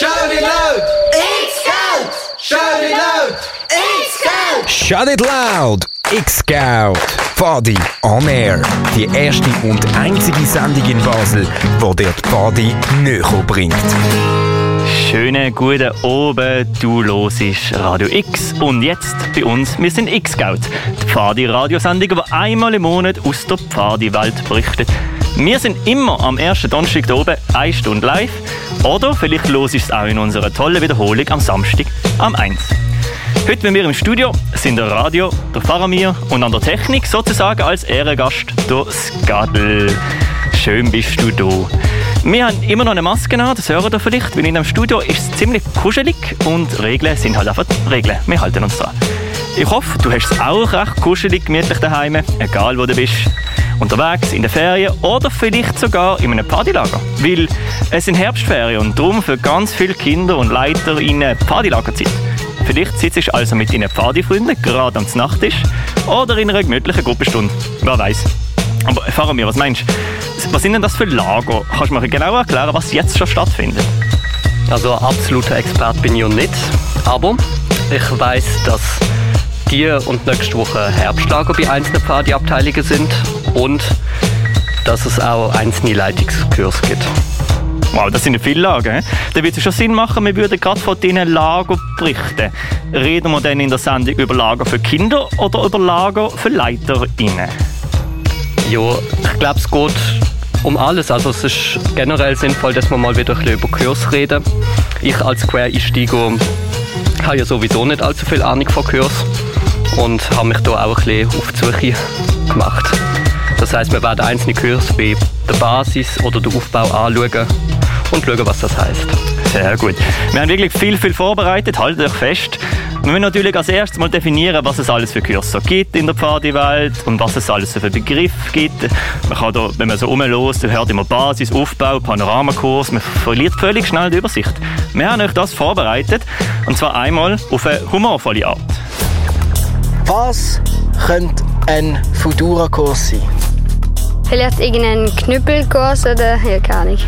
Shout it loud! X-Scout! Shout it loud! X-Scout! Shout it loud! X-Scout! Fadi on Air. Die erste und einzige Sendung in Basel, wo dir die Fadi näher bringt. Schönen guten Abend, du hörst Radio X und jetzt bei uns, wir sind X-Scout, die Pfadi-Radiosendung, die einmal im Monat aus der Pfadi-Welt berichtet. Wir sind immer am ersten Donnerstag da oben, eine Stunde live oder vielleicht los ist es auch in unserer tollen Wiederholung am Samstag am 1. Heute mit mir im Studio sind der Radio, der Faramir und an der Technik sozusagen als Ehrengast der Skadel. Schön bist du da. Wir haben immer noch eine Maske an, das hören ihr vielleicht, weil in dem Studio ist es ziemlich kuschelig und Regeln sind halt einfach Regeln. Wir halten uns dran. Ich hoffe, du hast es auch recht kuschelig, gemütlich daheim, egal wo du bist. Unterwegs, in den Ferien oder vielleicht sogar in einem Partylager. Weil es sind Herbstferien und darum für ganz viele Kinder und Leiter in Partylagerzeit. Vielleicht sitzt du also mit deinen Partyfreunden gerade am Nachttisch oder in einer gemütlichen Gruppenstunde. Wer weiß. Aber erfahren wir, was meinst du? Was sind denn das für Lager? Kannst du mir genauer erklären, was jetzt schon stattfindet? Also absoluter Experte bin ich nicht, aber ich weiß, dass die und nächste Woche Herbstlager bei einzelnen Partyabteilungen sind und dass es auch einzelne Leitungskurse gibt. Wow, das sind ja viele Lager. Da würde es schon Sinn machen, wir würden gerade von diesen Lager berichten. Reden wir dann in der Sendung über Lager für Kinder oder über Lager für LeiterInnen? Ja, ich glaube, es geht um alles. Also es ist generell sinnvoll, dass wir mal wieder ein bisschen über Kurs reden. Ich als Quereinsteiger habe ja sowieso nicht allzu viel Ahnung von Kurs und habe mich da auch ein bisschen auf die Suche gemacht. Das heißt, wir werden einzelne Kurse wie der Basis oder den Aufbau anschauen und schauen, was das heißt. Sehr gut. Wir haben wirklich viel, viel vorbereitet. Haltet euch fest. Wir müssen natürlich als erstes mal definieren, was es alles für Kurse gibt in der Pfadi-Welt und was es alles für Begriffe gibt. Man kann da, wenn man so rumlässt, hört immer Basis, Aufbau, Panoramakurs. Man verliert völlig schnell die Übersicht. Wir haben euch das vorbereitet und zwar einmal auf eine humorvolle Art. Was könnte ein Futura-Kurs sein? Vielleicht irgendein Knüppelkurs oder ja, keine Ahnung.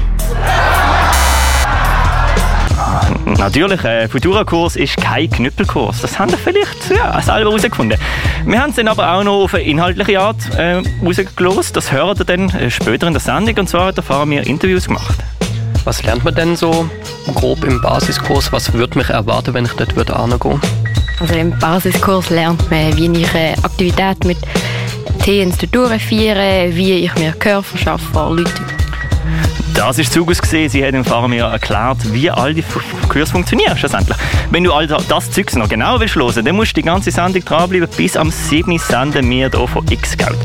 Natürlich, ein Futura-Kurs ist kein Knüppelkurs. Das haben wir vielleicht ja, selber herausgefunden. Wir haben es dann aber auch noch auf eine inhaltliche Art äh, rausgelost. Das hört ihr dann äh, später in der Sendung. Und zwar Fahrer mir Interviews gemacht. Was lernt man denn so grob im Basiskurs? Was würde mich erwarten, wenn ich dort würde gehen? Also im Basiskurs lernt man, wie ich eine Aktivität mit Themen durchführe, wie ich mir Gehör verschaffe, Leute das ist Zugus gesehen. Sie hat dem Fahrer mir erklärt, wie all die Kurse funktionieren schlussendlich. Wenn du all das Zeug noch genau willst hören, dann musst du die ganze Sendung dranbleiben. Bis am 7. senden wir hier von X-Geld.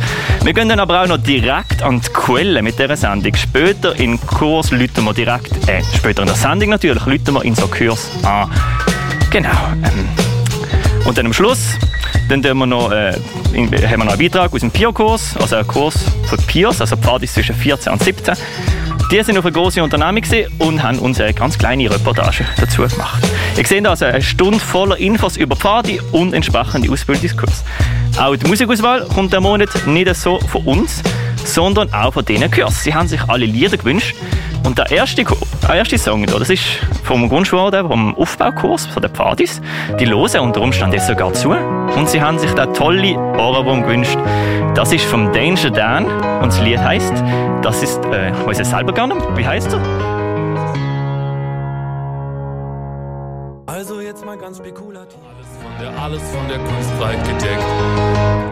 Wir gehen dann aber auch noch direkt an die Quelle mit dieser Sendung. Später in Kurs läuten wir direkt, äh, später in der Sendung natürlich, läuten wir in so Kurs an. Genau. Ähm, und dann am Schluss dann wir noch, äh, haben wir noch einen Beitrag aus dem PIO-Kurs, also einen Kurs für PIOs, also Pfadis zwischen 14 und 17. Die sind auf eine große Unternehmung und haben uns eine ganz kleine Reportage dazu gemacht. Ihr seht also eine Stunde voller Infos über Pfadi und entsprechende Ausbildungskurs. Auch die Musikauswahl kommt der Monat nicht so von uns, sondern auch von diesen Kursen. Sie haben sich alle Lieder gewünscht. Und der erste, der erste Song, das ist vom Grundschule, vom Aufbaukurs von den Pfadis. Die hören unter Umständen sogar zu. Und sie haben sich da tolle Ohrwurm gewünscht. Das ist vom Danger Dan und das Lied heißt, das ist, äh, ich weiß es selber gar nicht, wie heißt er? Also jetzt mal ganz spekulativ. Alles von der, alles von der Kunstwelt gedeckt.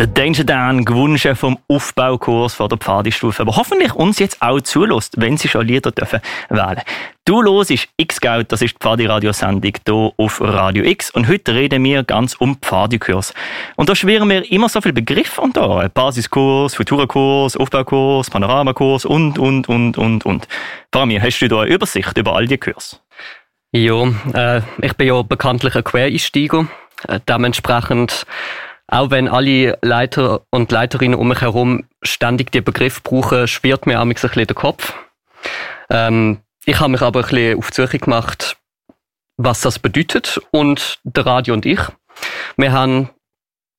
Der Danger Dan gewünscht vom Aufbaukurs von der Pfadistufe, aber hoffentlich uns jetzt auch zulässt, wenn Sie schon Lieder dürfen wählen. Du los ist X-Geld, das ist die Pfadi-Radiosendung hier auf Radio X und heute reden wir ganz um Pfadikurs. Und da schwirren wir immer so viele Begriffe und da Basiskurs, Futurakurs, Aufbaukurs, Panoramakurs und, und, und, und, und. Faramir, hast du da eine Übersicht über all die Kurse? Ja, äh, ich bin ja bekanntlich ein Quereinsteiger. Äh, dementsprechend auch wenn alle Leiter und Leiterinnen um mich herum ständig den Begriff brauchen, schwirrt mir ein bisschen der Kopf. Ähm, ich habe mich aber ein bisschen auf die Suche gemacht, was das bedeutet. Und der Radio und ich, wir haben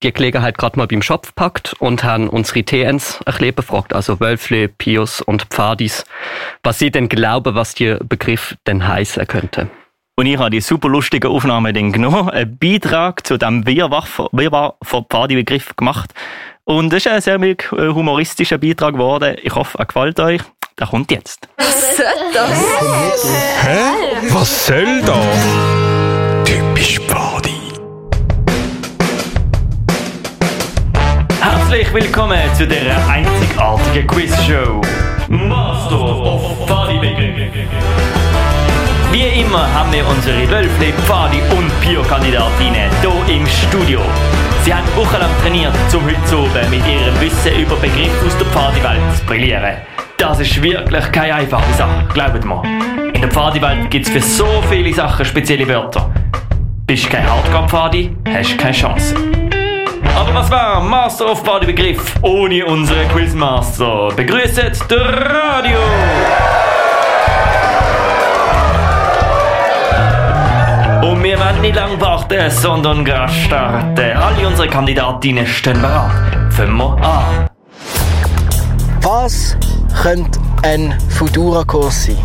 die Gelegenheit gerade mal beim Schopf gepackt und haben unsere TNs ein bisschen befragt, also Wölfle, Pius und Pfadis, was sie denn glauben, was der Begriff denn heißen könnte. Und ich habe die super lustige Aufnahme dann genommen, einen Beitrag zu dem Wirrwarr von Pfadi-Begriff gemacht. Und es ist ein sehr äh, humoristischer Beitrag geworden. Ich hoffe, er gefällt euch. Der kommt jetzt. Was soll das? Hä? Was soll das? Typisch Pfadi. Herzlich willkommen zu der einzigartigen Quizshow Master of Pfadi Begriff. Wie immer haben wir unsere Wölfle, Pfadi und Pio-Kandidatinnen hier im Studio. Sie haben wochenlang trainiert, um heute oben mit ihrem Wissen über Begriffe aus der Pfadiwelt zu brillieren. Das ist wirklich keine einfache Sache, glaubt mir. In der Pfadiwelt gibt es für so viele Sachen spezielle Wörter. Bist kein Hardcore-Pfadi, hast du keine Chance. Aber was war Master of Pfadi Begriff ohne unseren Quizmaster? Begrüßt der Radio! Und wir werden nicht lang warten, sondern gleich starten. Alle unsere Kandidatinnen stehen bereit. Fangen wir an. Was könnte ein Futura-Kurs sein?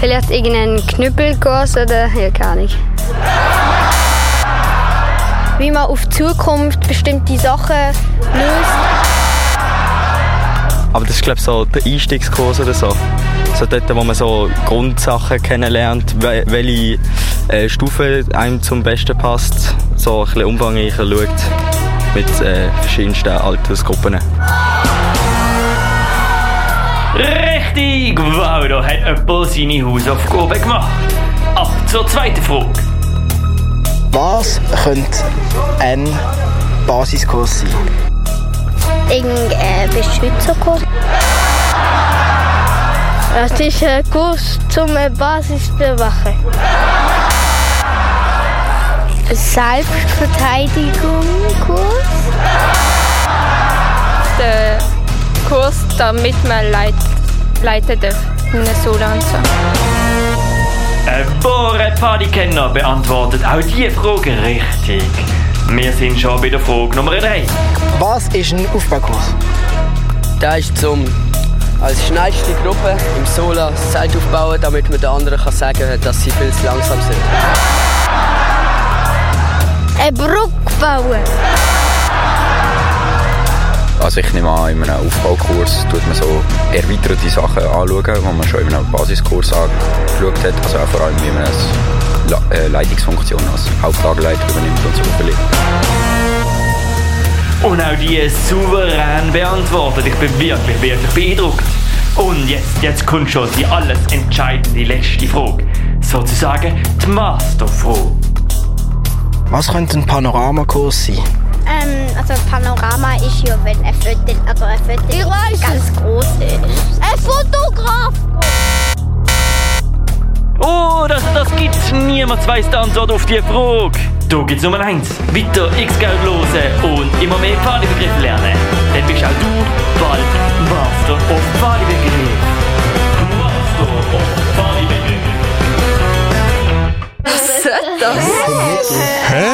Vielleicht irgendein Knüppelkurs oder ja, keine Ahnung. Wie man auf die Zukunft bestimmte Sachen löst. Aber das ist glaube ich so der Einstiegskurs oder so. So dort, wo man so Grundsachen kennenlernt, we- welche äh, Stufe einem zum Besten passt. So ein bisschen umfangreicher schaut mit äh, verschiedensten Altersgruppen. Richtig! Wow, da hat jemand seine Hausaufgaben gemacht. Ab zur zweiten Frage. Was könnte ein Basiskurs sein? Irgendein Beschützerkurs. Das ist ein Kurs zum Basisbewachen. Selbstverteidigungskurs. Der Kurs, damit man leit leiten darf in einer Solanza. Ein wahrer Pfadikenner beantwortet auch diese Frage richtig. Wir sind schon bei der Frage Nummer 3. Was ist ein Aufbaukurs? Der ist zum als schnellste Gruppe im Sola Zeit aufbauen, damit man den anderen kann sagen kann, dass sie viel zu langsam sind. Eine Brücke bauen. Also ich nehme an, in einem Aufbaukurs tut man so erweiterte Sachen anschauen, die man schon in einem Basiskurs angeschaut hat. Also auch vor allem, wie man eine äh, Leitungsfunktion als Hauptlagerleiter übernimmt und so weiter. Und auch die souverän beantwortet. Ich bin wirklich, wirklich beeindruckt. Und jetzt, jetzt kommt schon die alles entscheidende letzte Frage. Sozusagen die Masterfrage. Was könnte ein Panoramakurs sein? Ähm, also Panorama ist ja, wenn ein Foto, also ein Foto ganz groß ist. Ein Fotograf! Oh, das, das gibt's. Niemand weiß die Antwort auf die Frage. Da gibt's Nummer eins. Weiter X-Geld losen und immer mehr Pfadebegriffe lernen. Dann bist auch du bald Master of Pfadebegriff. Master of Pfadebegriff. Das? Hä?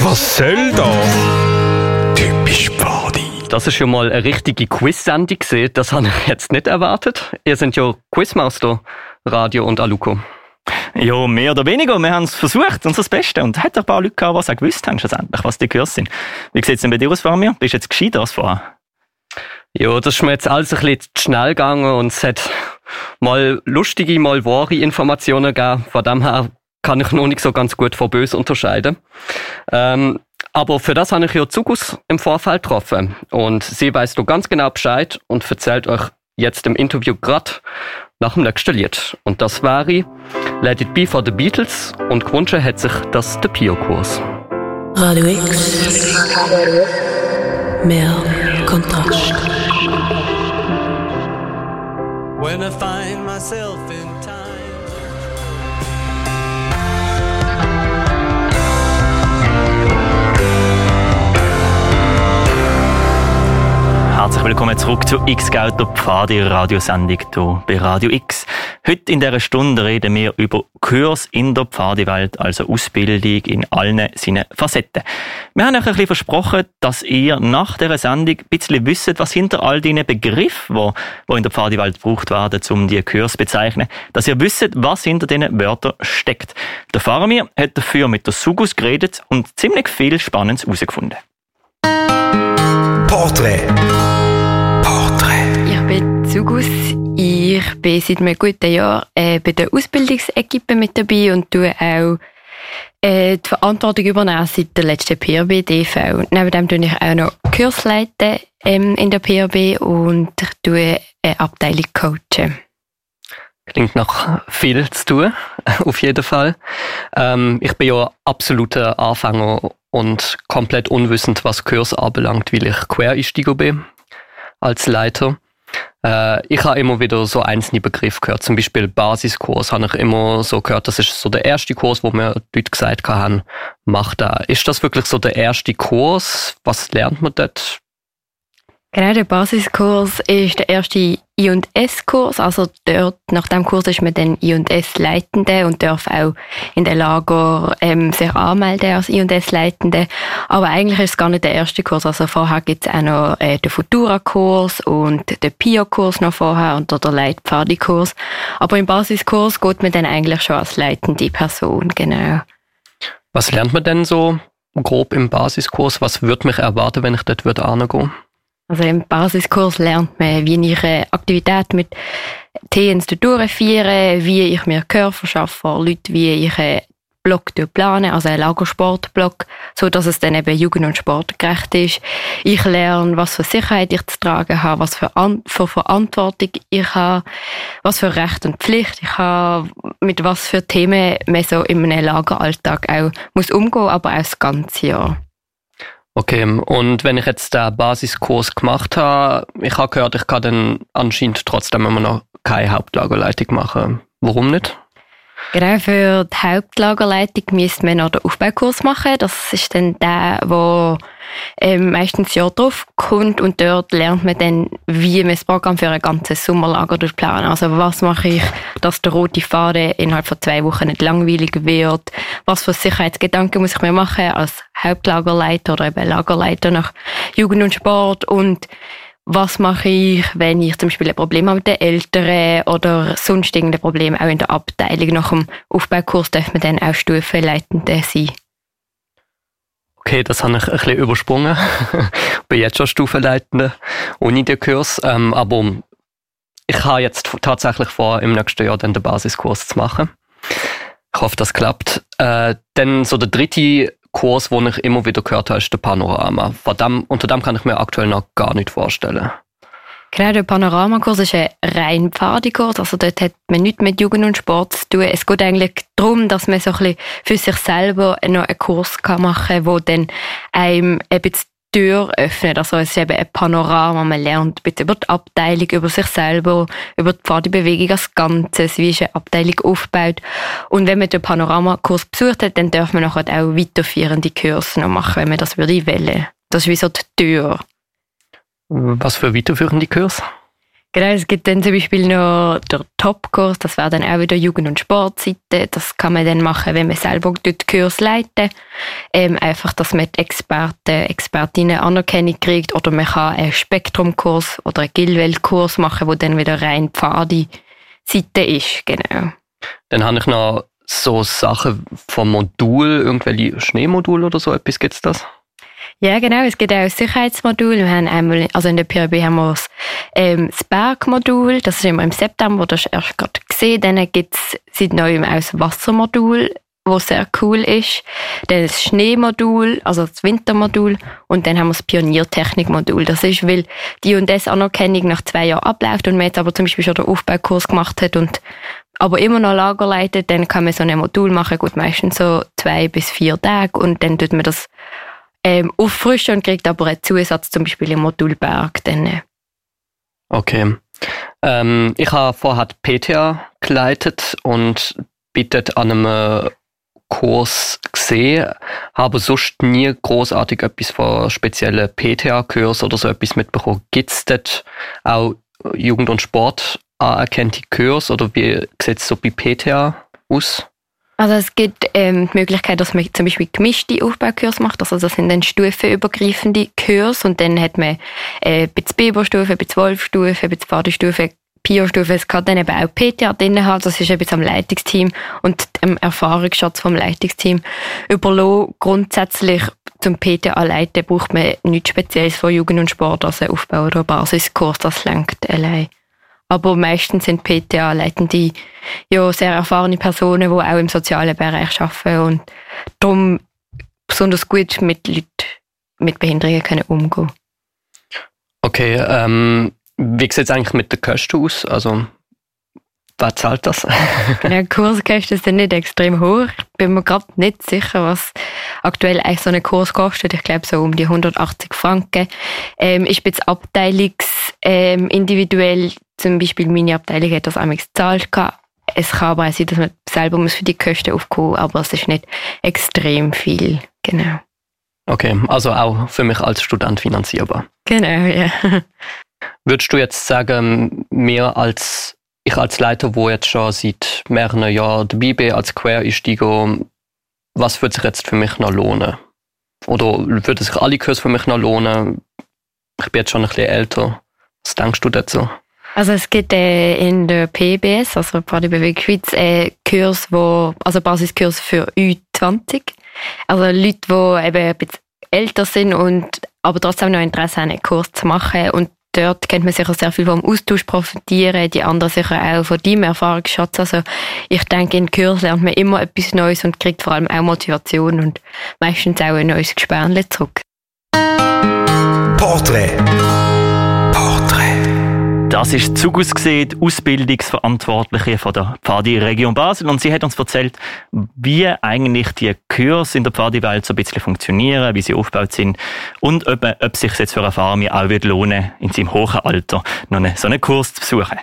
Was soll das? Typisch Pfadi. Das ist schon mal eine richtige Quiz-Sendung gewesen. Das habe ich jetzt nicht erwartet. Ihr seid ja Quizmaster, Radio und Aluko. Ja, mehr oder weniger. Wir haben es versucht, unser Bestes. Und es hat ein paar Leute gehabt, die auch gewusst haben, schlussendlich, was die Kurs sind. Wie sieht es denn bei dir aus, Fabian? Bist du jetzt gescheiter als vorher? Ja, das ist mir jetzt alles ein bisschen zu schnell gegangen und es hat mal lustige, mal wahre Informationen gegeben. Von dem her kann ich noch nicht so ganz gut von böse unterscheiden. Ähm, aber für das habe ich ja Zugus im Vorfeld getroffen. Und sie weiß du ganz genau Bescheid und erzählt euch jetzt im Interview grad nach dem nächsten Lied. Und das wäre Let It Be for the Beatles und gewünscht hat sich das der Pio-Kurs. Radio X. Mehr Kontrast. When I find myself Herzlich willkommen zurück zu X-Geld, der Pfadi Radiosendung hier bei Radio X. Heute in dieser Stunde reden wir über Kurs in der Pfadewelt, also Ausbildung in allen seinen Facetten. Wir haben euch ein bisschen versprochen, dass ihr nach dieser Sendung ein bisschen wisst, was hinter all diesen Begriffen, die, die in der Pfadewelt gebraucht werden, um die Kurs zu bezeichnen, dass ihr wisst, was hinter diesen Wörtern steckt. Der Faramir hat dafür mit der Sugus geredet und ziemlich viel Spannendes herausgefunden. Porträt. Porträt. Ich bin Sugus. Ich bin seit einem guten Jahr äh, bei der Ausbildungsequipe mit dabei und tue auch äh, die Verantwortung übernehmen seit der letzten PRB-DV. Neben dem tue ich auch noch Kurs leiten ähm, in der PRB und ich tue eine Abteilung coachen. Klingt nach viel zu tun, auf jeden Fall. Ähm, ich bin ja absoluter Anfänger und komplett unwissend, was Kurs anbelangt, weil ich Quereinsteiger bin als Leiter. Äh, ich habe immer wieder so einzelne Begriffe gehört. Zum Beispiel Basiskurs habe ich immer so gehört, das ist so der erste Kurs, wo wir dort gesagt haben, mach da. Ist das wirklich so der erste Kurs? Was lernt man dort? Genau, der Basiskurs ist der erste I&S-Kurs. Also dort, nach dem Kurs ist man dann I&S-Leitende und darf auch in den Lager ähm, sich anmelden als I&S-Leitende. Aber eigentlich ist es gar nicht der erste Kurs. Also vorher gibt es auch noch äh, den Futura-Kurs und den Pio-Kurs noch vorher und der Leitpfadi-Kurs. Aber im Basiskurs geht man dann eigentlich schon als leitende Person, genau. Was lernt man denn so grob im Basiskurs? Was würde mich erwarten, wenn ich dort würde angehen? Also im Basiskurs lernt man, wie ich eine Aktivität mit Teams durchführe, wie ich mir Gehör verschaffe, Leute, wie ich einen Block plane, also einen Lagersportblock, so dass es dann eben jugend- und sportgerecht ist. Ich lerne, was für Sicherheit ich zu tragen habe, was für, An für Verantwortung ich habe, was für Recht und Pflicht ich habe, mit was für Themen man so in einem Lageralltag auch muss umgehen, aber auch das ganze Jahr. Okay, und wenn ich jetzt den Basiskurs gemacht habe, ich habe gehört, ich kann dann anscheinend trotzdem immer noch keine Hauptlagerleitung machen. Warum nicht? Genau, für die Hauptlagerleitung müsste man noch den Aufbaukurs machen. Das ist dann der, wo ähm, meistens Jahr drauf kommt und dort lernt man dann, wie man das Programm für ein ganzes Sommerlager planen. Also was mache ich, dass der rote Faden innerhalb von zwei Wochen nicht langweilig wird? Was für Sicherheitsgedanken muss ich mir machen als Hauptlagerleiter oder eben Lagerleiter nach Jugend und Sport und was mache ich, wenn ich zum Beispiel ein Problem habe mit den Eltern oder sonst irgendein Problem auch in der Abteilung. Nach dem Aufbaukurs darf man dann auch Stufenleitende sein. Okay, das habe ich ein bisschen übersprungen. ich bin jetzt schon Stufenleitende ohne den Kurs. Ähm, aber ich habe jetzt tatsächlich vor, im nächsten Jahr dann den Basiskurs zu machen. Ich hoffe, das klappt. Äh, dann so der dritte Kurs, den ich immer wieder gehört habe, ist der Panorama. Dem, unter dem kann ich mir aktuell noch gar nicht vorstellen. Genau, der Panoramakurs ist ein rein Pfadikurs, also dort hat man nichts mit Jugend und Sport zu tun. Es geht eigentlich darum, dass man so ein bisschen für sich selber noch einen Kurs machen kann, der dann einem die Tür öffnet. Also es ist eben ein Panorama, man lernt ein bisschen über die Abteilung, über sich selber, über die Pfadebewegung als Ganzes, wie ist eine Abteilung aufgebaut. Und wenn man den Panoramakurs besucht hat, dann darf man nachher auch weiterführende Kurse noch machen, wenn man das würde wollen. Das ist wie so die Tür. Was für weiterführende Kurs? Genau, es gibt dann zum Beispiel noch der Top-Kurs, das wäre dann auch wieder Jugend- und Sportseite. Das kann man dann machen, wenn man selber dort Kurs leitet. Ähm, einfach, dass man die Experten, Expertinnen Anerkennung kriegt. Oder man kann einen Spektrum-Kurs oder einen Gilwelt-Kurs machen, wo dann wieder rein Pfadi-Seite ist. Genau. Dann habe ich noch so Sachen vom Modul, irgendwelche Schneemodule oder so etwas, gibt es das? Ja, genau. Es gibt auch ein Sicherheitsmodul. Wir haben einmal, also in der PRB haben wir das, ähm, das Bergmodul. Das ist immer im September, das du erst gerade gesehen. Dann gibt es seit neuem auch das Wassermodul, was sehr cool ist. Dann das Schneemodul, also das Wintermodul. Und dann haben wir das Pioniertechnikmodul. Das ist, weil die und das Anerkennung nach zwei Jahren abläuft und man jetzt aber zum Beispiel schon den Aufbaukurs gemacht hat und aber immer noch Lager leitet, dann kann man so ein Modul machen, gut, meistens so zwei bis vier Tage und dann tut man das ähm, auffrischen und kriegt aber einen Zusatz, zum Beispiel im Modul Berg. Dann, äh. Okay. Ähm, ich habe vorher PTA geleitet und bittet an einem Kurs gesehen, habe sonst nie großartig etwas von speziellen PTA-Kurs oder so etwas mitbekommen. Gibt es dort auch Jugend- und Sport anerkannte Kurs oder wie sieht es so bei PTA aus? Also es gibt ähm, die Möglichkeit, dass man zum Beispiel gemischte Aufbaukurs macht. Also das sind dann stufenübergreifende Kurs und dann hat man äh, bei Biberstufe, bei Wolfstufe, bei der Badestufe, Pio-Stufe. Es kann dann eben auch PTA drin haben. Das ist eben am Leitungsteam und dem Erfahrungsschatz vom Leitungsteam überlassen. Grundsätzlich zum PTA leiten braucht man nichts Spezielles von Jugend und Sport, also Aufbau oder Basiskurs, das lenkt allein. Aber meistens sind PTA-Leitende ja sehr erfahrene Personen, die auch im sozialen Bereich arbeiten und darum besonders gut mit Leuten mit Behinderungen können umgehen Okay, ähm, wie sieht es eigentlich mit den Kosten aus? Also, wer zahlt das? genau, Kurskosten sind nicht extrem hoch. Ich bin mir gerade nicht sicher, was aktuell eigentlich so ein Kurs kostet. Ich glaube so um die 180 Franken. Ähm, ich bin jetzt abteilungs ähm, individuell zum Beispiel meine Abteilung hat das einmal gezahlt. Es kann aber auch sein, dass man selber muss für die Kosten aufkommen aber es ist nicht extrem viel. Genau. Okay, also auch für mich als Student finanzierbar. Genau, ja. Würdest du jetzt sagen, mir als ich als Leiter, wo jetzt schon seit mehreren Jahren dabei bin, als Quereinsteiger, was würde sich jetzt für mich noch lohnen? Oder würde sich alle Kurse für mich noch lohnen? Ich bin jetzt schon ein bisschen älter. Was denkst du dazu? Also es gibt äh, in der PBS, also Bodybewegung Schweiz, äh, Kurs, wo, also Basiskurs für U20. Also Leute, die eben ein bisschen älter sind und aber trotzdem noch Interesse haben, einen Kurs zu machen. Und dort kennt man sicher sehr viel vom Austausch profitieren, die anderen sicher auch von deinem Erfahrungsschatz. Also ich denke, in Kurs lernt man immer etwas Neues und kriegt vor allem auch Motivation und meistens auch ein neues Gespärle zurück. Porträt. Das ist Zugus gesehen, Ausbildungsverantwortliche von der Pfadi Region Basel und sie hat uns erzählt, wie eigentlich die Kurse in der Pfadi-Welt so ein bisschen funktionieren, wie sie aufgebaut sind und ob, ob sich jetzt für eine Farmi auch wird lohnen, in seinem hohen Alter noch einen, so einen Kurs zu besuchen.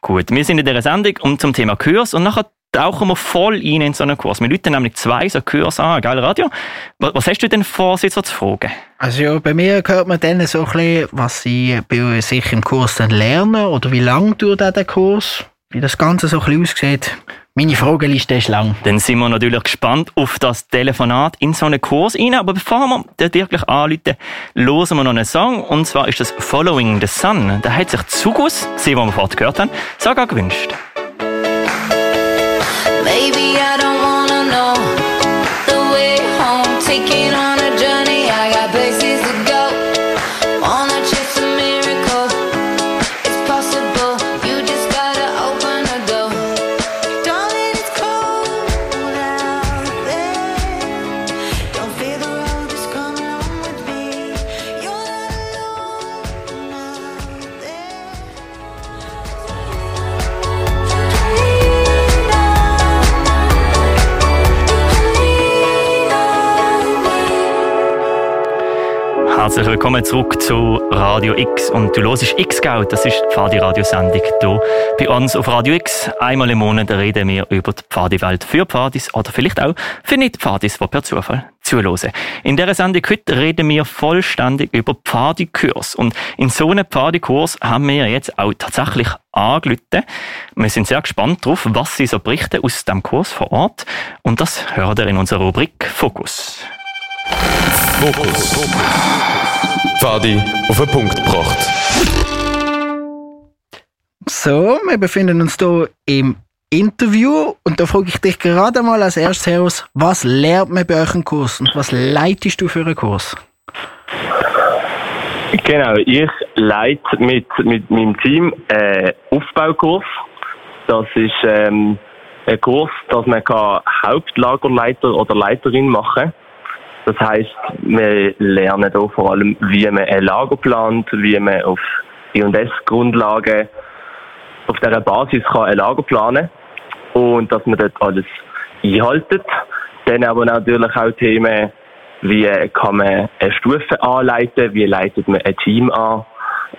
Gut, wir sind in dieser Sendung um zum Thema Kurs und nachher tauchen wir voll ein in so einen Kurs. Wir läuten nämlich zwei so Kurse an, geil Radio. Was hast du denn vor, sie so zu fragen? Also ja, bei mir hört man dann so ein bisschen, was sie bei sich im Kurs dann lernen oder wie lang dauert der Kurs, wie das Ganze so ein bisschen aussieht. Meine Frageliste ist lang. Dann sind wir natürlich gespannt auf das Telefonat in so einen Kurs rein. Aber bevor wir dort wirklich anrufen, hören wir noch einen Song. Und zwar ist das Following the Sun. Da hat sich Zugus, sie, die wir vorhin gehört haben, sogar gewünscht. Baby, Herzlich willkommen zurück zu Radio X und du hörst X-Scout, das ist die Pfadi-Radiosendung hier bei uns auf Radio X. Einmal im Monat reden wir über die Pfadi-Welt für Pfadis oder vielleicht auch für Nicht-Pfadis, die per Zufall zuhören. In dieser Sendung heute reden wir vollständig über Pfadikurs und in so einem Pfadikurs haben wir jetzt auch tatsächlich angelüten. Wir sind sehr gespannt darauf, was sie so berichten aus dem Kurs vor Ort und das hört ihr in unserer Rubrik Fokus. Fokus. Fadi auf den Punkt gebracht. So, wir befinden uns hier im Interview und da frage ich dich gerade mal als erstes heraus, was lernt man bei euch im Kurs und was leitest du für einen Kurs? Genau, ich leite mit, mit meinem Team einen Aufbaukurs. Das ist ähm, ein Kurs, dass man kann Hauptlagerleiter oder Leiterin machen kann. Das heißt, wir lernen hier vor allem, wie man ein Lager plant, wie man auf I&S-Grundlagen auf dieser Basis kann ein Lager planen und dass man dort alles einhaltet. Dann aber natürlich auch Themen, wie kann man eine Stufe anleiten, wie leitet man ein Team an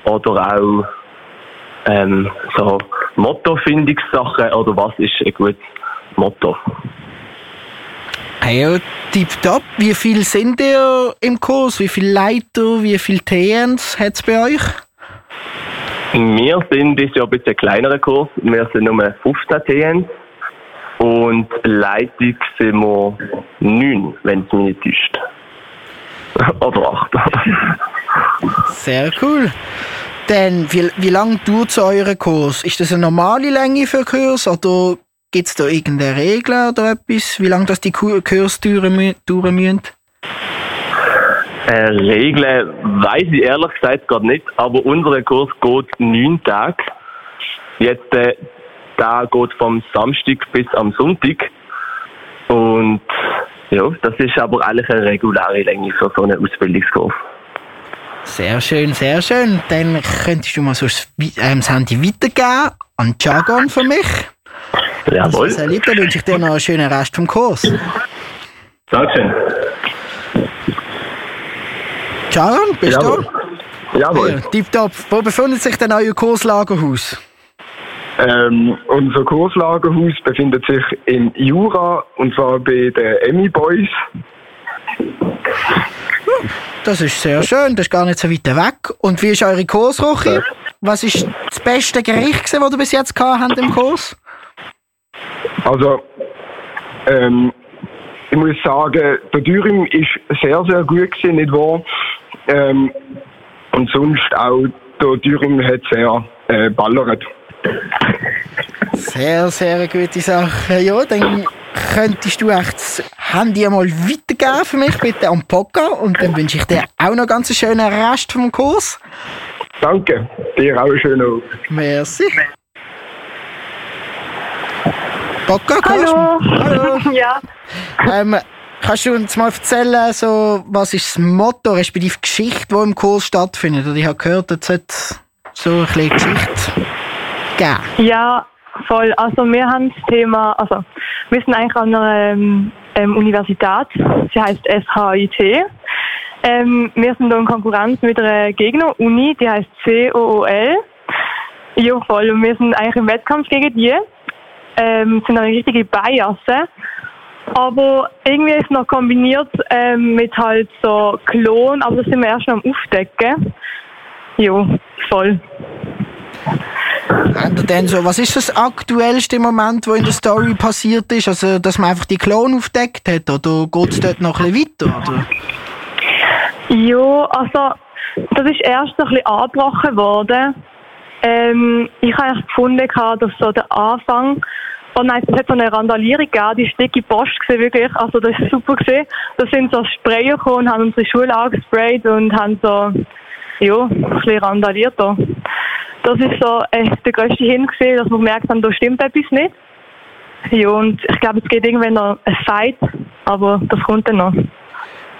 oder auch ähm, so Motto-Findungssachen oder was ist ein gutes Motto. Ja, tipptopp. Wie viel sind ihr im Kurs? Wie viele Leiter, wie viele TNs hat es bei euch? Wir sind dieses Jahr ein bisschen kleinerer Kurs. Wir sind nur 15 TN. Und Leitung sind wir 9, wenn es mich nicht täuscht. Oder 8. Sehr cool. Dann, wie, wie lange dauert so euer Kurs? Ist das eine normale Länge für Kurs oder gibt es da irgendeine Regel oder etwas, wie lange das die Ku- Kurs dauern mü- dauern müssen? Äh, Regeln weiß ich ehrlich gesagt gerade nicht, aber unser Kurs geht neun Tage. Jetzt, äh, der geht vom Samstag bis am Sonntag. Und ja, das ist aber eigentlich eine reguläre Länge für so einen Ausbildungskurs. Sehr schön, sehr schön. Dann könntest du mal so ähm, das Handy weitergeben an Jargon für mich. Jawohl. Sehr lieb, dann wünsche ich dir noch einen schönen Rest vom Kurs. Dankeschön. Jargon, bist Jawohl. du? Jawohl. Ja, tipptopp. Wo befindet sich denn euer Kurslagerhaus? Ähm, unser Kurslagerhaus befindet sich im Jura und zwar bei den Emmy Boys. Das ist sehr schön, das ist gar nicht so weit weg. Und wie ist eure Kurswoche? Was ist das beste Gericht, das ihr bis jetzt gehabt habt im Kurs? Also, ähm, ich muss sagen, der Dürüm ist sehr, sehr gut gewesen, nicht wahr? Ähm, und sonst auch, der Dürüm hat sehr äh, ballert. Sehr, sehr gute Sache. Ja, dann könntest du echt das Handy einmal weitergeben für mich, bitte am Poker. Und dann wünsche ich dir auch noch ganz einen schönen Rest vom Kurs. Danke, dir auch einen schönen Abend. Merci. Poker, Hallo. Hallo. Ja. Ähm, kannst du uns mal erzählen, so, was ist das Motto, respektive die Geschichte, die im Kurs stattfindet? Oder ich habe gehört, es sollte so ein bisschen Geschichte geben. Ja, voll. Also wir haben das Thema, also wir sind eigentlich an einer ähm, ähm, Universität, sie heißt SHIT. Ähm, wir sind da in Konkurrenz mit einer Gegner-Uni, die heißt COOL. Ja, voll. Und wir sind eigentlich im Wettkampf gegen die. Ähm, sind eine richtige Biasse. Aber irgendwie ist es noch kombiniert ähm, mit halt so Klon, aber das sind wir erst noch am Aufdecken. Jo, voll. Denn so, was ist das aktuellste Moment, wo in der Story passiert ist? Also, dass man einfach die Klon aufdeckt hat? Oder geht es dort noch ein bisschen weiter? Oder? Ja, also das ist erst ein bisschen angebrochen worden. Ähm, ich habe gefunden, dass so der Anfang, oh nein, es hat so eine Randalierung gegeben, die dicke Post gewesen, wirklich, also das ist super gewesen. Da sind so Sprayer gekommen und haben unsere Schule angesprayt und haben so, ja, ein bisschen randaliert da. Das ist so äh, der grösste Hin gewesen, dass wir gemerkt haben, da stimmt etwas nicht. Ja, und ich glaube, es geht irgendwann noch ein Fight, aber das kommt dann noch.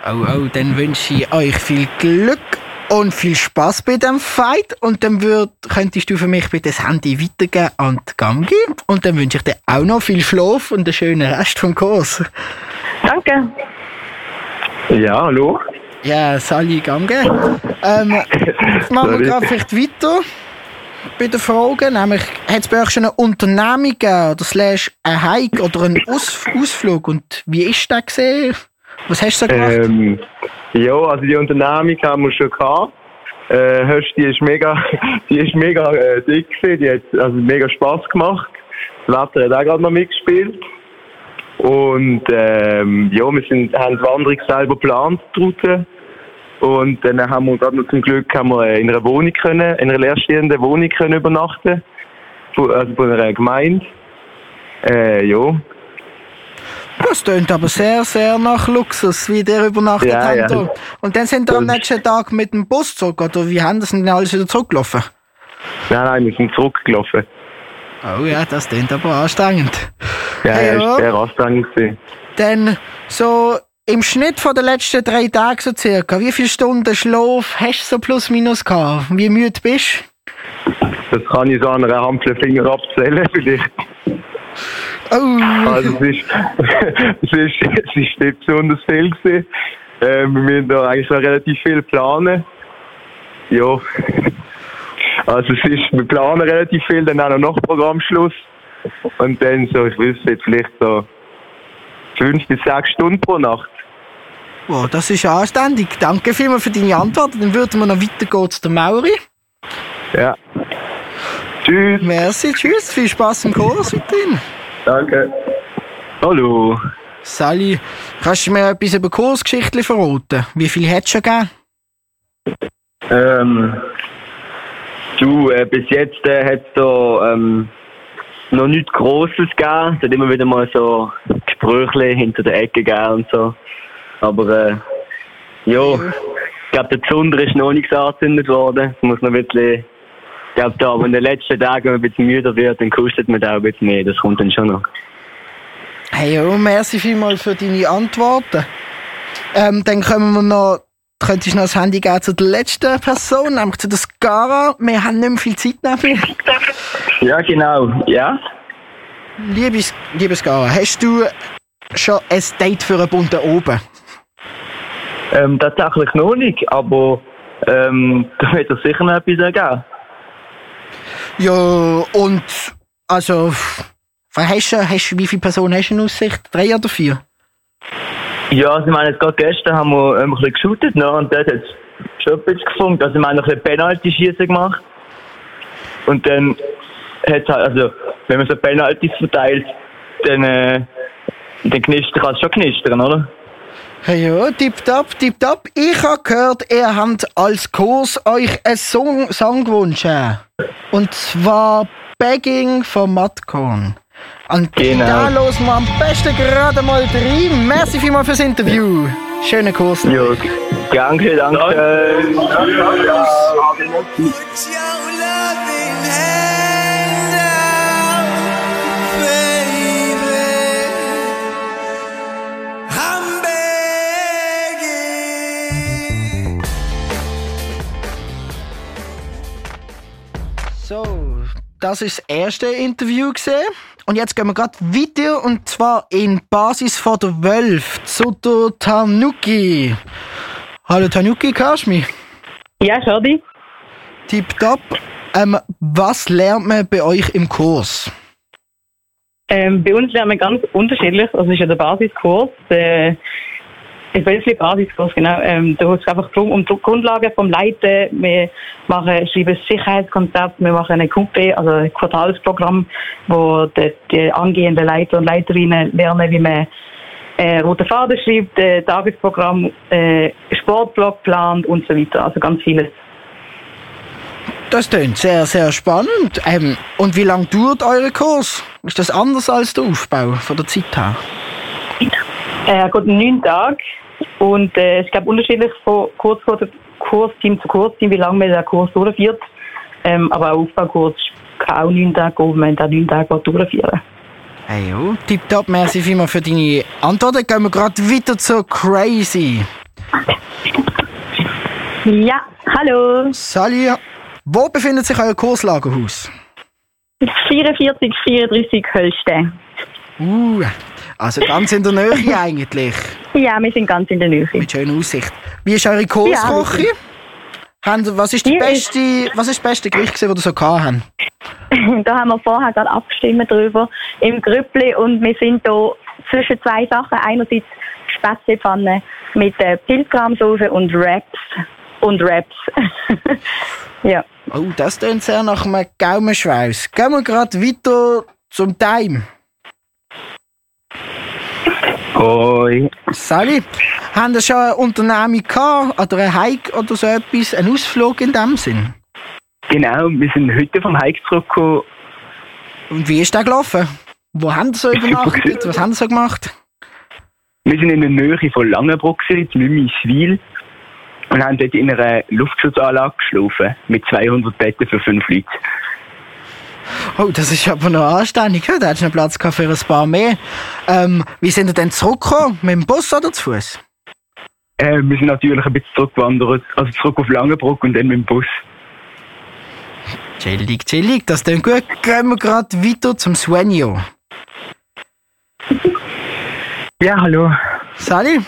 Oh, oh, dann wünsche ich euch viel Glück und viel Spaß bei dem Fight. Und dann würd, könntest du für mich bitte das Handy weitergeben an die Gamgi. Und dann wünsche ich dir auch noch viel Schlaf und einen schönen Rest vom Kurs. Danke. Ja, hallo? Ja, Sally Gamge. Ähm, jetzt machen wir gerade vielleicht weiter bei den Fragen. Nämlich, hat es bei euch schon eine Unternehmung gegeben oder slash ein Hike oder einen Aus Ausflug? Und wie ist der gesehen? Was hast du so gemacht? Ähm, ja, also die Unternehmung haben wir schon gehabt. Äh, hörst, die ist mega, die ist mega äh, dick gewesen, die hat also mega Spaß gemacht. Das Wetter hat auch gerade noch mitgespielt. Und ähm, ja, wir sind, haben die Wanderung selber geplant, Route. Und dann haben wir gerade noch zum Glück haben wir in einer Wohnung können, in einer leerstehenden Wohnung können übernachten. Also von einer Gemeinde. Äh, ja. Das klingt aber sehr, sehr nach Luxus, wie der übernachtet Ja, habt. ja. Und dann sind ihr am nächsten Tag mit dem Bus zurück, oder wie haben das denn alles wieder zurückgelaufen? Nein, nein, wir sind zurückgelaufen. Oh ja, das klingt aber anstrengend. Ja, Hey, ja, ist sehr anstrengend gewesen. Dann so im Schnitt von den letzten drei Tagen so circa, wie viele Stunden Schlaf hast du so plus minus gehabt? Wie müde bist Das kann ich so an einer Handvoll Finger abzählen, vielleicht. Oh. Also, es ist, es ist, es ist nicht besonders viel gewesen. Äh, wir müssen da eigentlich noch relativ viel planen. Ja. Also, es ist, wir planen relativ viel, dann auch noch Nachtprogrammschluss. Und dann so, ich weiß nicht, vielleicht so fünf bis sechs Stunden pro Nacht. Wow, das ist anständig. Danke vielmals für deine Antwort. Dann würden wir noch weitergehen zu der Mauri. Ja. Tschüss. Merci, tschüss. Viel Spaß im Kurs weiterhin. Danke. Hallo. Sally, kannst du mir etwas über Kursgeschichten verraten? Wie viel hat es schon gegeben? Ähm, du, äh, bis jetzt äh, hat es da ähm, noch nichts Grosses gegeben. Es hat immer wieder mal so Gespräche hinter der Ecke gegeben und so. Aber äh, ja, ich glaube, der Zunder ist noch nicht angezündet worden. Es muss noch ein bisschen, ich glaube, da, aber in den letzten Tagen, wenn man ein bisschen müder wird, dann kostet man da auch ein bisschen mehr. Das kommt dann schon noch. Hey, oh, merci vielmals für deine Antworten. Ähm, dann kommen wir noch, könntest du noch das Handy geben zu der letzten Person, nämlich zu der Skara. Wir haben nicht mehr viel Zeit dafür. Ja, genau. Ja? Liebes, liebe Skara, hast du schon ein Date für einen bunten oben? Ähm, tatsächlich noch nicht, aber ähm, da wird es sicher noch etwas ergeben. Ja, und also, hast du, hast, du- wie viele Personen hast du in Aussicht? Drei oder vier? Ja, also ich meine, gerade gestern haben wir ein bisschen geshootet, ne? und dort hat es schon ein bisschen gefunkt. Also ich meine, ein bisschen Penalty-Schießen gemacht. Und dann hat halt, also, wenn man so Penaltys verteilt, dann, äh, dann knistert, kann es schon knistern, oder? Hey, ja, tipptopp, tipptopp. Ich habe gehört, ihr habt als Kurs euch einen Song, Song gewünscht. Und zwar Begging von Matkorn. Und Genau. da los wir am besten gerade mal rein. Merci vielmals fürs Interview. Schönen Kurs. Ja, danke, danke. So, das ist das erste Interview gesehen. Und jetzt gehen wir gerade weiter und zwar in Basis von der Wölf zu der Tanuki. Hallo Tanuki, kannst du mich? Ja, schau dich. Tipptopp. Ähm, was lernt man bei euch im Kurs? Ähm, bei uns lernen wir ganz unterschiedlich. Also es ist ja der Basiskurs. Der ich weiß nicht, Basiskurs, genau. Ähm, da geht es einfach darum, um die Grundlagen vom Leiten. Wir machen, schreiben ein Sicherheitskonzept, wir machen eine QP, also ein Quartalsprogramm, wo die, die angehenden Leiter und Leiterinnen lernen, wie man äh, rote Faden schreibt, äh, Tagesprogramm, äh, Sportblock plant und so weiter. Also ganz vieles. Das klingt sehr, sehr spannend. Ähm, und wie lange dauert euer Kurs? Ist das anders als der Aufbau von der Zeit her? Er geht neun Tage und äh, es gab unterschiedlich von Kurs, Kursteam zu Kursteam, wie lange man den Kurs durchführt. Ähm, aber auch Aufbaukurs kann auch neun Tage gehen, wenn man den neun Tage durchführen Hey, jo, tipptopp, merci vielmals für deine Antwort. Dann gehen wir gerade weiter zu Crazy. Ja, hallo. Salut. Wo befindet sich euer Kurslagerhaus? 44, 34 Hölste. Uh, also ganz in der Nähe eigentlich. Ja, wir sind ganz in der Nähe. Mit schöner Aussicht. Wie ist eure Kursküche? Haben- was ist die beste, was ist das beste Gericht, das ihr so gehabt haben? da haben wir vorher gerade abgestimmt drüber im Grüppli und wir sind da zwischen zwei Sachen. Einerseits Spätzlepfanne mit äh, Pilzrahmsoße und Wraps. Und Wraps. ja. Oh, das klingt sehr nach einem Gaumenschweiß. Gehen wir gerade weiter zum Time. Hoi. Sally, haben ihr schon eine Unternehmung gehabt oder ein Hike oder so etwas, einen Ausflug in dem Sinn? Genau, wir sind heute vom Hike zurückgekommen. Und wie ist der gelaufen? Wo haben ihr so übernachtet? Was haben ihr so gemacht? Wir sind in der Nähe von Langenbruck, in Mümmiswil, und haben dort in einer Luftschutzanlage geschlafen, mit 200 Betten für fünf Leute. Oh, das ist aber noch anständig. Da hättest du noch Platz für ein paar mehr. Ähm, wie sind ihr denn zurückgekommen? Mit dem Bus oder zu Fuß? Äh, wir sind natürlich ein bisschen zurückgewandert, also zurück auf Langenbruck und dann mit dem Bus. Chillig, chillig, das klingt gut. Gehen wir gerade weiter zum Svenjo. Ja, hallo. Sally,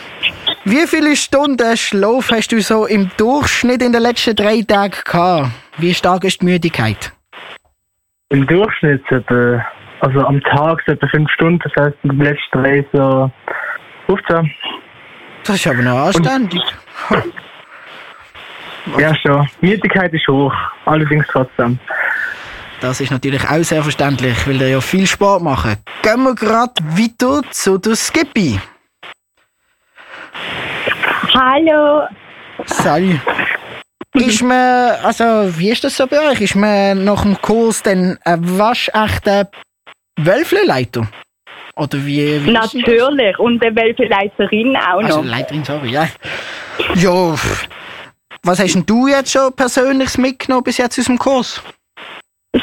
wie viele Stunden Schlaf hast du so im Durchschnitt in den letzten drei Tagen gehabt? Wie stark ist die Müdigkeit? Im Durchschnitt etwa, also am Tag etwa 5 Stunden, das heißt die letzten drei so 15. Das ist aber noch anständig. Ja, schon. Müdigkeit ist hoch, allerdings trotzdem. Das ist natürlich auch sehr verständlich, weil ihr ja viel Sport machen. Gehen wir gerade weiter zu der Skippy. Hallo. Salut. Ist man, also wie ist das so bei euch? Ist man nach dem Kurs dann ein waschechter Wölfleleiter? Oder wie? wie? Natürlich. Und eine Welpenleiterin auch noch. Also Leiterin, sorry, ja. Ja, was hast denn du jetzt schon Persönliches mitgenommen bis jetzt aus dem Kurs?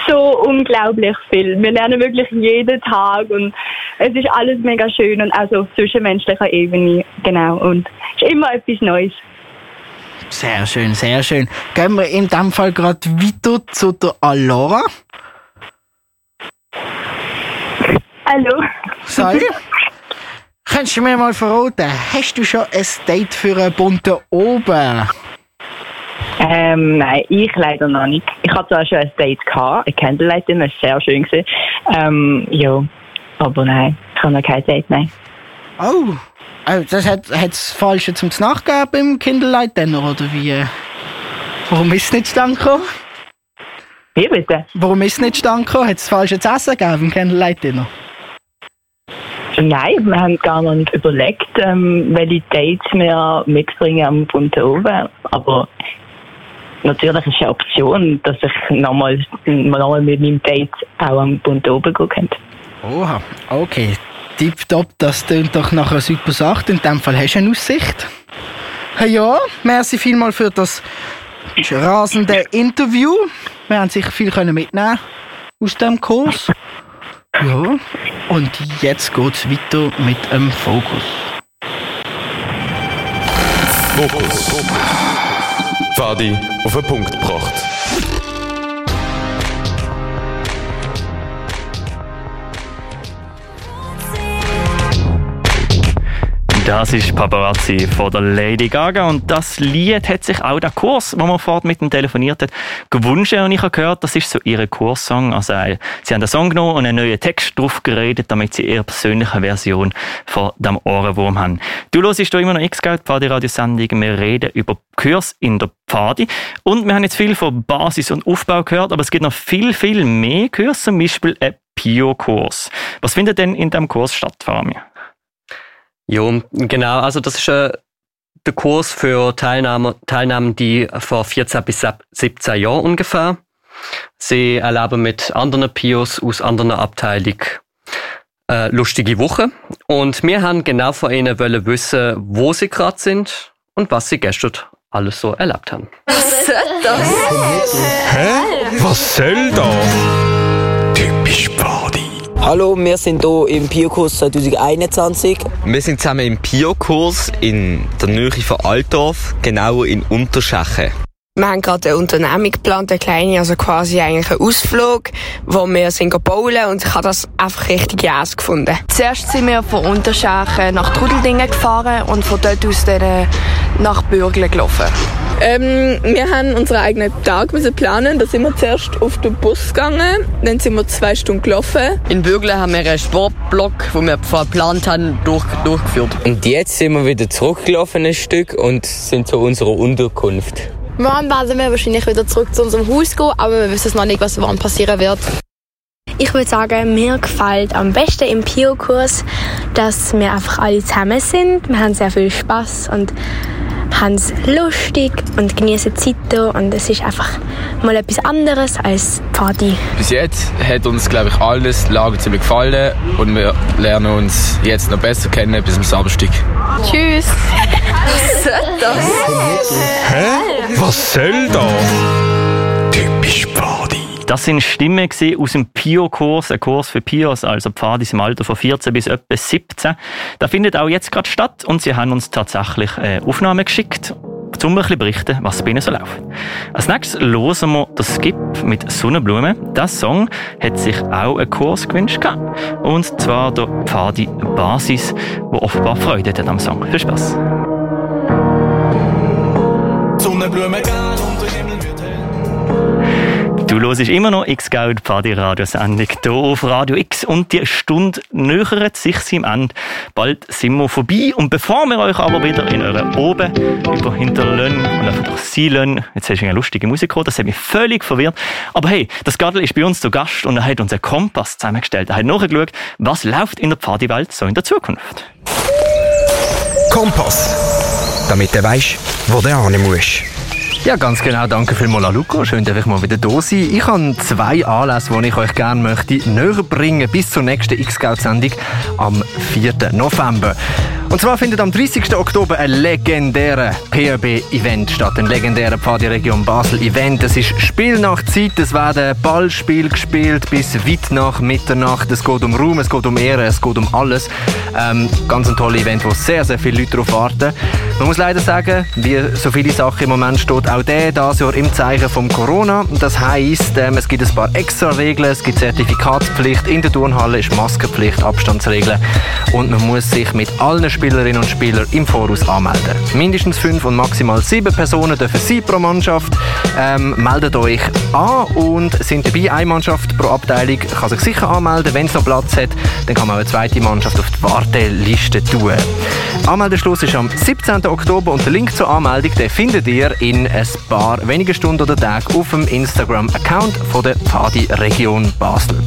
so unglaublich viel. Wir lernen wirklich jeden Tag und es ist alles mega schön und auch so auf zwischenmenschlicher Ebene. Genau. Und es ist immer etwas Neues. Sehr schön, sehr schön. Gehen wir in dem Fall gerade weiter zu der Alora. Hallo. Salut. Kannst du mir mal verraten, hast du schon ein Date für einen bunten Oben? Ähm, nein, ich leider noch nicht. Ich hatte zwar schon ein Date gehabt, ein Candlelight Dinner, das war sehr schön. Gewesen. Ähm, ja, aber nein, ich habe noch kein Date, nein. Oh, oh das hat es falsch zum Nachgeben beim Kinderlight Dinner, oder wie? Warum ist es nicht zustande gekommen? Wie bitte? Warum ist es nicht zustande gekommen? Hat es falsches Essen gegeben beim Candlelight Dinner? Nein, wir haben gar nicht überlegt, ähm, welche Dates wir mitbringen am bunten Oben. Aber natürlich ist es eine Option, dass ich nochmal noch mit meinem Date auch am bunten Oben gehen könnte. Oha, okay. Tipptopp, das klingt doch nach einer super Sache. In dem Fall hast du eine Aussicht. Ja, merci vielmal für das rasende Interview. Wir haben sicher viel mitnehmen aus dem Kurs. Ja, und jetzt geht's weiter mit dem Fokus. Fokus. Fadi auf den Punkt gebracht. Das ist Paparazzi von der Lady Gaga und das Lied hat sich auch der Kurs, wo man vorhin mit ihm telefoniert hat, gewünscht und ich habe gehört, das ist so ihre Kurssong. Also äh, sie haben den Song genommen und einen neuen Text drauf geredet, damit sie ihre persönliche Version von dem Ohrenwurm haben. Du hörst hier immer noch X-Geld, Pfadi Radiosendung. Wir reden über Kurs in der Pfadi und wir haben jetzt viel von Basis und Aufbau gehört, aber es gibt noch viel, viel mehr Kurse, zum Beispiel ein Pio-Kurs. Was findet denn in diesem Kurs statt, Faramir? Jo, genau. Also das ist äh, der Kurs für Teilnehmer, Teilnehmer, die vor 14 bis 17 Jahren ungefähr. Sie erleben mit anderen Pios aus anderen Abteilungen äh, lustige Woche. Und wir haben genau von ihnen wollen wissen, wo sie gerade sind und was sie gestern alles so erlebt haben. Was soll das? Hä? Was soll das? Typisch Pfadi. Hallo, wir sind hier im Biokurs 2021. Wir sind zusammen im Pio-Kurs in der Nähe von Altdorf, genauer in Unterschachen. Wir haben gerade eine Unternehmung geplant, eine kleine, also quasi eigentlich einen Ausflug, wo wir sind bowlen und ich habe das einfach richtig jas gefunden. Zuerst sind wir von Unterschachen nach Trudeldingen gefahren und von dort aus dann nach Bürgle gelaufen. Ähm, wir haben unseren eigenen Tag müssen planen. Da sind wir zuerst auf den Bus gegangen, dann sind wir zwei Stunden gelaufen. In Bürgle haben wir einen Sportblock, wo wir vorher geplant haben, durch, durchgeführt. Und jetzt sind wir wieder zurückgelaufen ein Stück und sind zu unserer Unterkunft. Morgen werden wir wahrscheinlich wieder zurück zu unserem Haus gehen, aber wir wissen noch nicht, was wann passieren wird. Ich würde sagen, mir gefällt am besten im Pio-Kurs, dass wir einfach alle zusammen sind. Wir haben sehr viel Spaß und haben es lustig und genießen die Zeit hier. Und es ist einfach mal etwas anderes als Party. Bis jetzt hat uns, glaube ich, alles Lager ziemlich gefallen und wir lernen uns jetzt noch besser kennen bis zum Samstag. Tschüss. Was soll das? Hä? Was soll das? Typisch Pfadi. Das sind Stimmen aus dem Pio-Kurs, ein Kurs für Pios, also Pfadis im Alter von 14 bis etwa 17. Das findet auch jetzt gerade statt und sie haben uns tatsächlich äh, Aufnahmen geschickt, um ein bisschen berichten, was bei ihnen so läuft. Als nächstes hören wir das Skip mit Sonnenblume. Das Song hat sich auch einen Kurs gewünscht. gehabt. Und zwar der Pfadi Basis, wo offenbar Freude hat am Song. Viel Spaß. Sonnenblume Du hörst immer noch X-Geld Party Radiosendung hier auf Radio X und die Stunde nähert sich seinem Ende. Bald sind wir vorbei und bevor wir euch aber wieder in euren Oben über Hinterlön und einfach durch sie lassen, jetzt hast du eine lustige Musik gehört, das hat mich völlig verwirrt. Aber hey, das Gadel ist bei uns zu Gast und er hat uns einen Kompass zusammengestellt. Er hat nachgeschaut, was läuft in der Partywelt so in der Zukunft. Kompass. Damit du weisst, wo du hin musst. Ja, ganz genau. Danke vielmals an Luca. Schön, dass ich mal wieder da sein. Ich habe zwei Anlässe, die ich euch gerne möchte näher bringen bis zur nächsten X-Scout-Sendung am 4. November. Und zwar findet am 30. Oktober ein legendärer PRB-Event statt. Ein legendärer Pfadi Region Basel-Event. Es ist Spiel nach Zeit. Es werden Ballspiel gespielt bis weit nach Mitternacht. Es geht um Ruhm, es geht um Ehre, es geht um alles. Ähm, ganz ein tolles Event, wo sehr, sehr viele Leute darauf warten. Man muss leider sagen, wie so viele Sachen im Moment steht auch der dieses Jahr im Zeichen von Corona. Das heisst, ähm, es gibt ein paar extra Regeln, es gibt Zertifikatspflicht, in der Turnhalle ist Maskenpflicht, Abstandsregeln und man muss sich mit allen Spielerinnen und Spielern im Voraus anmelden. Mindestens fünf und maximal sieben Personen dürfen sein pro Mannschaft. Ähm, meldet euch an und sind dabei. Eine Mannschaft pro Abteilung kann sich sicher anmelden. Wenn es noch Platz hat, dann kann man auch eine zweite Mannschaft auf die Warteliste tun. Anmeldeschluss ist am 17. Oktober und den Link zur Anmeldung den findet ihr in ein paar wenigen Stunden oder Tagen auf dem Instagram-Account der Pfadi Region Basel.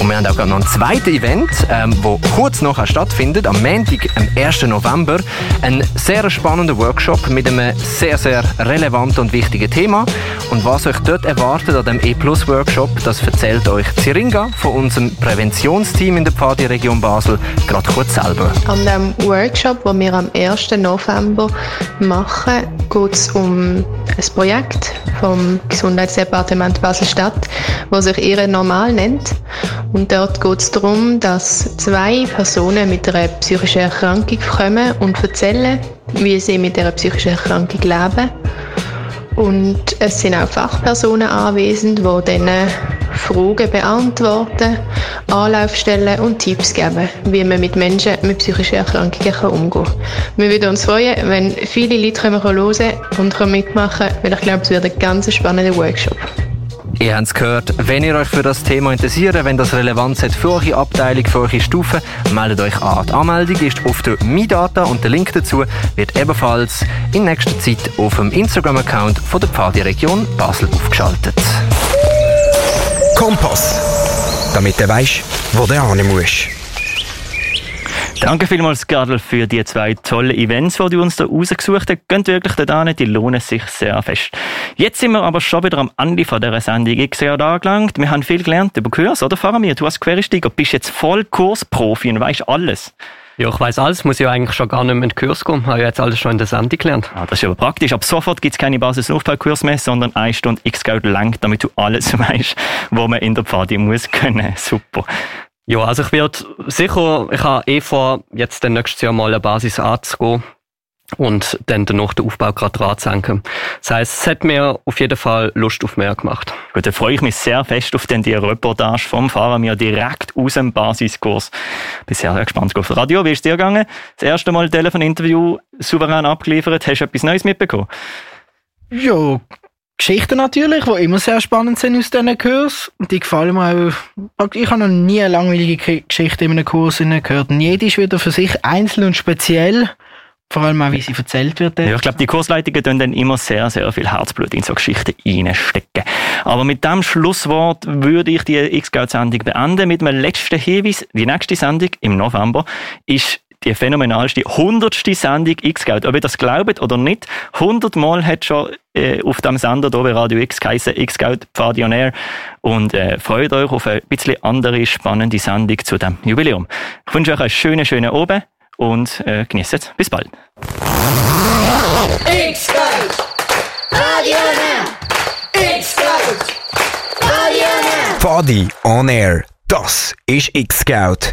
Und wir haben auch noch ein zweites Event, ähm, wo kurz nachher stattfindet, am Montag, am 1. November. Ein sehr spannender Workshop mit einem sehr, sehr relevanten und wichtigen Thema. Und was euch dort erwartet an dem E-Plus-Workshop, das erzählt euch Ziringa von unserem Präventionsteam in der Pfadi Region Basel gerade kurz selber. An dem Workshop, den wir am 1. November machen, geht es um ein Projekt vom Gesundheitsdepartement Basel-Stadt, das sich «Ihre Normal» nennt. Und dort geht es darum, dass zwei Personen mit einer psychischen Erkrankung kommen und erzählen, wie sie mit dieser psychischen Erkrankung leben. Und es sind auch Fachpersonen anwesend, die dann Fragen beantworten, Anlaufstellen und Tipps geben, wie man mit Menschen mit psychischen Erkrankungen umgehen kann. Wir würden uns freuen, wenn viele Leute hören und mitmachen können, weil ich glaube, es wird ein ganz spannender Workshop. Ihr habt es gehört, wenn ihr euch für das Thema interessiert, wenn das Relevanz hat für eure Abteilung, für eure Stufe, meldet euch an. Die Anmeldung ist auf der MiData und der Link dazu wird ebenfalls in nächster Zeit auf dem Instagram-Account von der Pfadi Region Basel aufgeschaltet. Kompass. Damit du weisst, wo du hin musst. Danke vielmals, Gardel, für die zwei tollen Events, die du uns da rausgesucht hast. Geht wirklich da nicht, die lohnen sich sehr fest. Jetzt sind wir aber schon wieder am Ende von dieser Sendung X Jahr angelangt. Wir haben viel gelernt über Kurs, oder Faramir? Du hast Quereinsteiger, bist jetzt voll Kursprofi und weißt alles. Ja, ich weiss alles, muss ja eigentlich schon gar nicht mehr in den Kurs kommen. Habe ja jetzt alles schon in der Sendung gelernt. Ah, das ist aber praktisch. Ab sofort gibt es keine Basisaufbaukurs mehr, sondern eine Stunde X-Geld lang, damit du alles weißt, was man in der Pfadi muss können. Super. Ja, also ich werde sicher, ich habe eh vor, jetzt dann nächstes Jahr mal eine Basis anzugehen und dann danach den Aufbau gerade dran zu hängen. Das heisst, es hat mir auf jeden Fall Lust auf mehr gemacht. Gut, dann freue ich mich sehr fest auf den die Reportage vom Fahrer mir direkt aus dem Basiskurs. Bin sehr, sehr gespannt auf Radio. Wie ist es dir gegangen? Das erste Mal Telefoninterview souverän abgeliefert. Hast du etwas Neues mitbekommen? Ja, Geschichten natürlich, die immer sehr spannend sind aus diesen Kurs. Und die gefallen mir auch. Ich habe noch nie eine langweilige Geschichte in einem Kurs gehört. Und jede ist wieder für sich einzeln und speziell. Vor allem auch, wie sie erzählt wird. Ja, ich glaube, die Kursleitungen tun dann immer sehr, sehr viel Herzblut in so Geschichten reinstecken. Aber mit dem Schlusswort würde ich die X-Geld-Sendung beenden mit einem letzten Hinweis. Die nächste Sendung im November ist die phänomenalste, hundertste Sendung X-Geld. Ob ihr das glaubt oder nicht, hundertmal hat schon äh, auf dem Sender hier bei Radio X geheißen X-Geld Pfadi on Air. Und äh, freut euch auf eine bisschen andere spannende Sendung zu dem Jubiläum. Ich wünsche euch einen schönen, schönen Abend und äh, genießt es. Bis bald. X-Geld! Radio Now! X-Geld! Radio Now! Pfadi on Air. Das ist X-Scout.